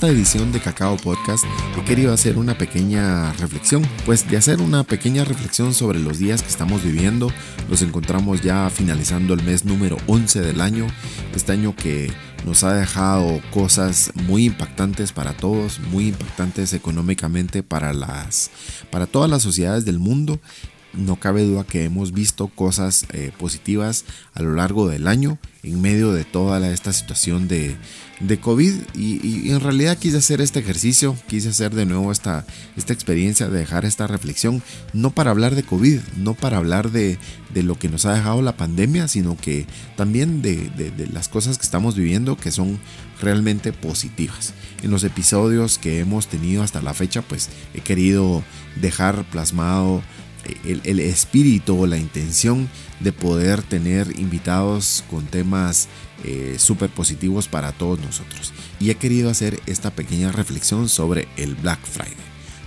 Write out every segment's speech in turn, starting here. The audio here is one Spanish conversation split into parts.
Esta edición de Cacao Podcast he querido hacer una pequeña reflexión, pues de hacer una pequeña reflexión sobre los días que estamos viviendo. Nos encontramos ya finalizando el mes número 11 del año, este año que nos ha dejado cosas muy impactantes para todos, muy impactantes económicamente para las para todas las sociedades del mundo no cabe duda que hemos visto cosas eh, positivas a lo largo del año en medio de toda esta situación de, COVID y, en realidad quise hacer este ejercicio, quise hacer de nuevo esta, esta experiencia de dejar esta reflexión, no para hablar de COVID, no para hablar de, lo que nos ha dejado la pandemia, sino que también de, de las cosas que estamos viviendo que son realmente positivas. En los episodios que hemos tenido hasta la fecha, pues he querido dejar plasmado el, espíritu o la intención de poder tener invitados con temas eh, súper positivos para todos nosotros. Y he querido hacer esta pequeña reflexión sobre el Black Friday.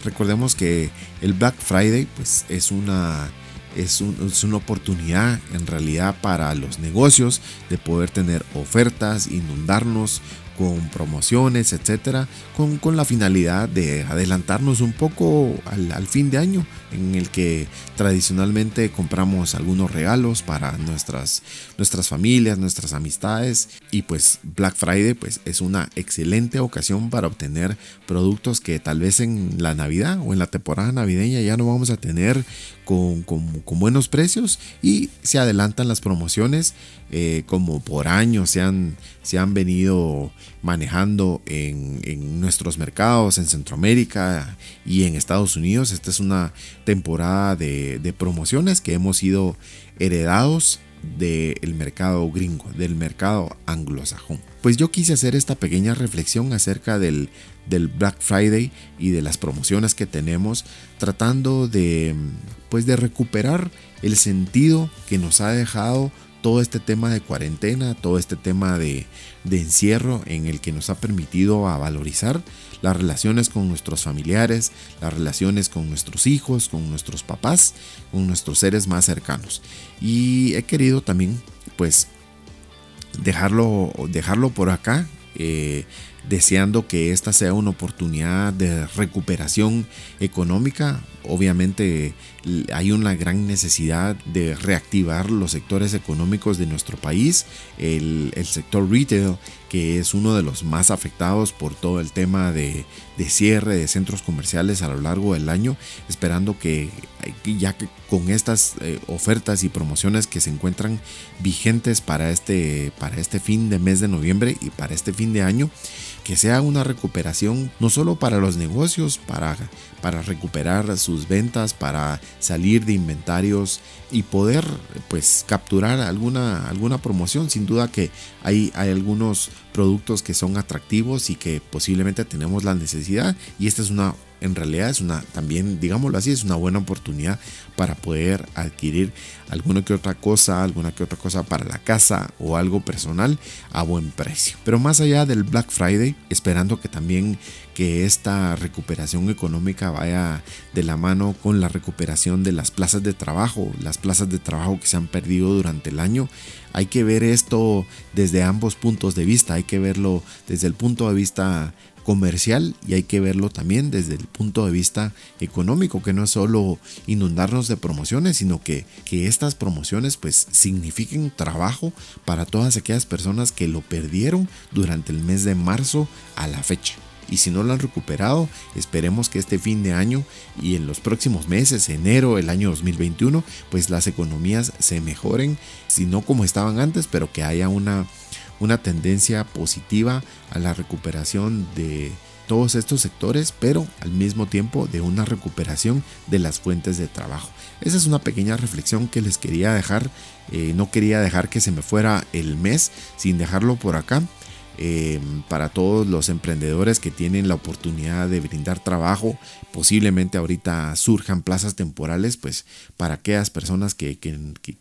Recordemos que el Black Friday pues, es una es, es, una oportunidad en realidad para los negocios de poder tener ofertas, inundarnos con promociones, etcétera, con, con, la finalidad de adelantarnos un poco al, al, fin de año, en el que tradicionalmente compramos algunos regalos para nuestras, nuestras familias, nuestras amistades, y pues Black Friday pues, es una excelente ocasión para obtener productos que tal vez en la Navidad o en la temporada navideña ya no vamos a tener con, con, con buenos precios. Y se adelantan las promociones eh, como por años se han, se han venido manejando en, en, nuestros mercados, en Centroamérica y en Estados Unidos. Esta es una temporada de, de promociones que hemos sido heredados del mercado gringo, del mercado anglosajón. Pues yo quise hacer esta pequeña reflexión acerca del, del Black Friday y de las promociones que tenemos, tratando de, pues de recuperar el sentido que nos ha dejado todo este tema de cuarentena, todo este tema de, encierro en el que nos ha permitido a valorizar las relaciones con nuestros familiares, las relaciones con nuestros hijos, con nuestros papás, con nuestros seres más cercanos. Y he querido también, pues, dejarlo, dejarlo por acá. Eh, deseando que esta sea una oportunidad de recuperación económica. Obviamente hay una gran necesidad de reactivar los sectores económicos de nuestro país, el, sector retail, que es uno de los más afectados por todo el tema de, cierre de centros comerciales a lo largo del año, esperando que ya que con estas eh, ofertas y promociones que se encuentran vigentes para este, para este fin de mes de noviembre y para este fin de año, que sea una recuperación no solo para los negocios, para, para recuperar sus ventas, para salir de inventarios y poder pues capturar alguna, alguna promoción. Sin duda que hay, hay algunos productos que son atractivos y que posiblemente tenemos la necesidad y esta es una en realidad es una, también, digámoslo así, es una buena oportunidad para poder adquirir alguna que otra cosa, alguna que otra cosa para la casa o algo personal a buen precio. Pero más allá del Black Friday, esperando que también que esta recuperación económica vaya de la mano con la recuperación de las plazas de trabajo, las plazas de trabajo que se han perdido durante el año. Hay que ver esto desde ambos puntos de vista, hay que verlo desde el punto de vista comercial y hay que verlo también desde el punto de vista económico, que no es solo inundarnos de promociones, sino que, que estas promociones pues signifiquen trabajo para todas aquellas personas que lo perdieron durante el mes de marzo a la fecha. Y si no lo han recuperado, esperemos que este fin de año y en los próximos meses, enero, el año 2021, pues las economías se mejoren, si no como estaban antes, pero que haya una una tendencia positiva a la recuperación de todos estos sectores, pero al mismo tiempo de una recuperación de las fuentes de trabajo. Esa es una pequeña reflexión que les quería dejar. Eh, no quería dejar que se me fuera el mes sin dejarlo por acá. Eh, para todos los emprendedores que tienen la oportunidad de brindar trabajo, posiblemente ahorita surjan plazas temporales, pues para aquellas personas que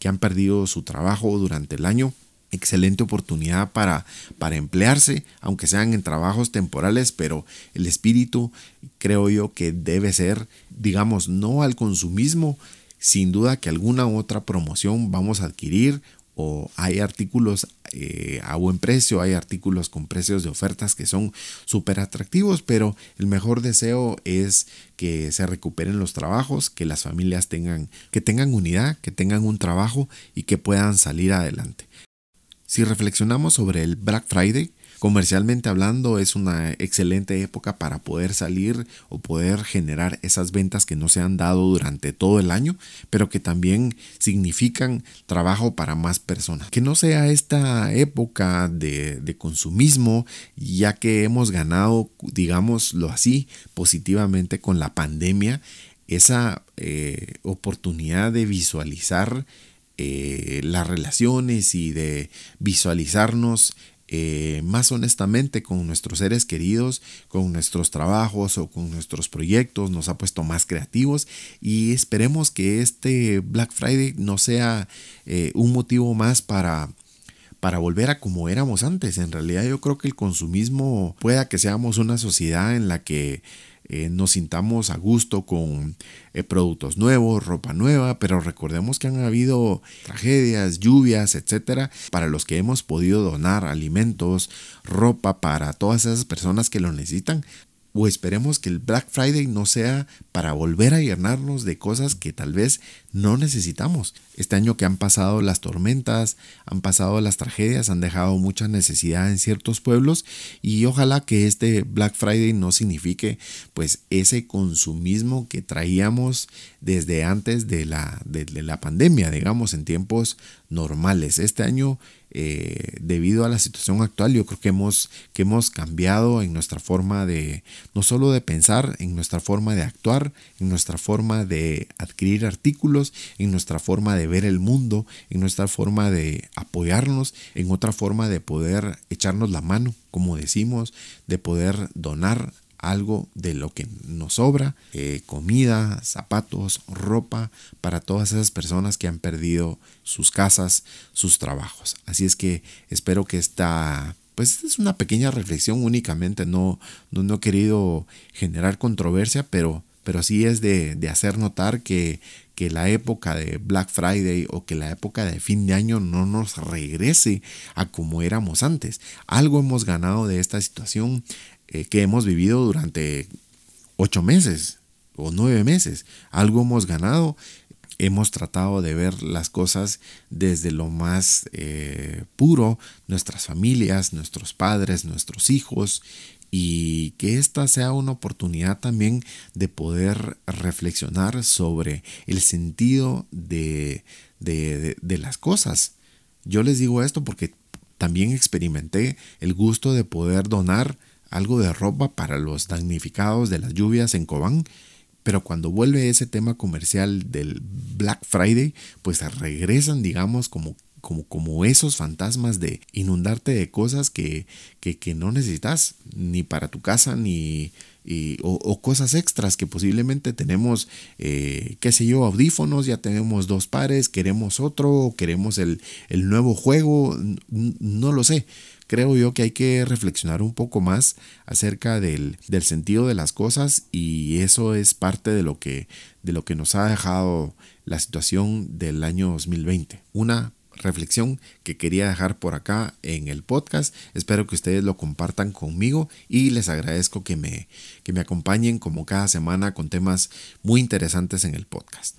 han perdido su trabajo durante el año, excelente oportunidad para, para emplearse, aunque sean en trabajos temporales, pero el espíritu creo yo que debe ser, digamos, no al consumismo, sin duda que alguna otra promoción vamos a adquirir o hay artículos eh, a buen precio, hay artículos con precios de ofertas que son súper atractivos, pero el mejor deseo es que se recuperen los trabajos, que las familias tengan, que tengan unidad, que tengan un trabajo y que puedan salir adelante. Si reflexionamos sobre el Black Friday, comercialmente hablando es una excelente época para poder salir o poder generar esas ventas que no se han dado durante todo el año, pero que también significan trabajo para más personas. Que no sea esta época de, consumismo, ya que hemos ganado, digámoslo así, positivamente con la pandemia, esa eh, oportunidad de visualizar eh, las relaciones y de visualizarnos eh, más honestamente con nuestros seres queridos, con nuestros trabajos o con nuestros proyectos, nos ha puesto más creativos y esperemos que este Black Friday no sea eh, un motivo más para para volver a como éramos antes. En realidad yo creo que el consumismo pueda que seamos una sociedad en la que eh, nos sintamos a gusto con eh, productos nuevos, ropa nueva, pero recordemos que han habido tragedias, lluvias, etcétera, para los que hemos podido donar alimentos, ropa para todas esas personas que lo necesitan o esperemos que el Black Friday no sea para volver a llenarnos de cosas que tal vez no necesitamos. Este año que han pasado las tormentas, han pasado las tragedias, han dejado mucha necesidad en ciertos pueblos y ojalá que este Black Friday no signifique pues ese consumismo que traíamos desde antes de la, de la pandemia, digamos, en tiempos normales. Este año eh, debido a la situación actual, yo creo que hemos, que hemos cambiado en nuestra forma de, no solo de pensar, en nuestra forma de actuar, en nuestra forma de adquirir artículos, en nuestra forma de ver el mundo, en nuestra forma de apoyarnos, en otra forma de poder echarnos la mano, como decimos, de poder donar algo de lo que nos sobra, eh, comida, zapatos, ropa, para todas esas personas que han perdido sus casas, sus trabajos. Así es que espero que esta, pues es una pequeña reflexión únicamente, no, no, no he querido generar controversia, pero, pero sí es de, de hacer notar que, que la época de Black Friday o que la época de fin de año no nos regrese a como éramos antes. Algo hemos ganado de esta situación. Eh, que hemos vivido durante ocho meses o nueve meses. Algo hemos ganado. Hemos tratado de ver las cosas desde lo más eh, puro, nuestras familias, nuestros padres, nuestros hijos, y que esta sea una oportunidad también de poder reflexionar sobre el sentido de, de, las cosas. Yo les digo esto porque también experimenté el gusto de poder donar algo de ropa para los damnificados de las lluvias en Cobán, pero cuando vuelve ese tema comercial del Black Friday, pues regresan, digamos, como como, como esos fantasmas de inundarte de cosas que, que, no necesitas ni para tu casa ni o, cosas extras que posiblemente tenemos, eh, qué sé yo, audífonos, ya tenemos dos pares, queremos otro, queremos el, el nuevo juego, no lo sé creo yo que hay que reflexionar un poco más acerca del, sentido de las cosas y eso es parte de lo que, de lo que nos ha dejado la situación del año 2020. Una reflexión que quería dejar por acá en el podcast. Espero que ustedes lo compartan conmigo y les agradezco que me, que me acompañen como cada semana con temas muy interesantes en el podcast.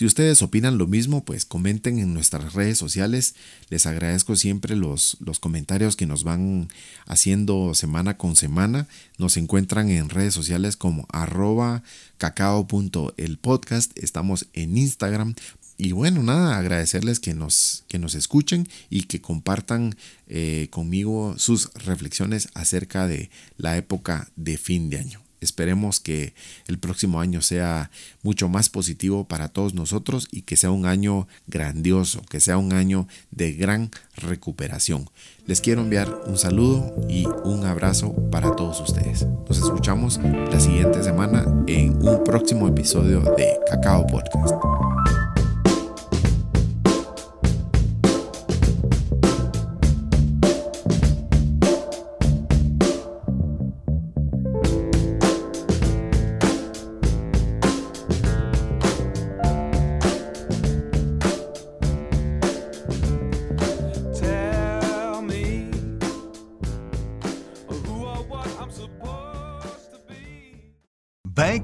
Si ustedes opinan lo mismo, pues comenten en nuestras redes sociales. Les agradezco siempre los, los comentarios que nos van haciendo semana con semana. Nos encuentran en redes sociales como arroba cacao.elpodcast. Estamos en Instagram. Y bueno, nada, agradecerles que nos, que nos escuchen y que compartan eh, conmigo sus reflexiones acerca de la época de fin de año. Esperemos que el próximo año sea mucho más positivo para todos nosotros y que sea un año grandioso, que sea un año de gran recuperación. Les quiero enviar un saludo y un abrazo para todos ustedes. Nos escuchamos la siguiente semana en un próximo episodio de Cacao Podcast.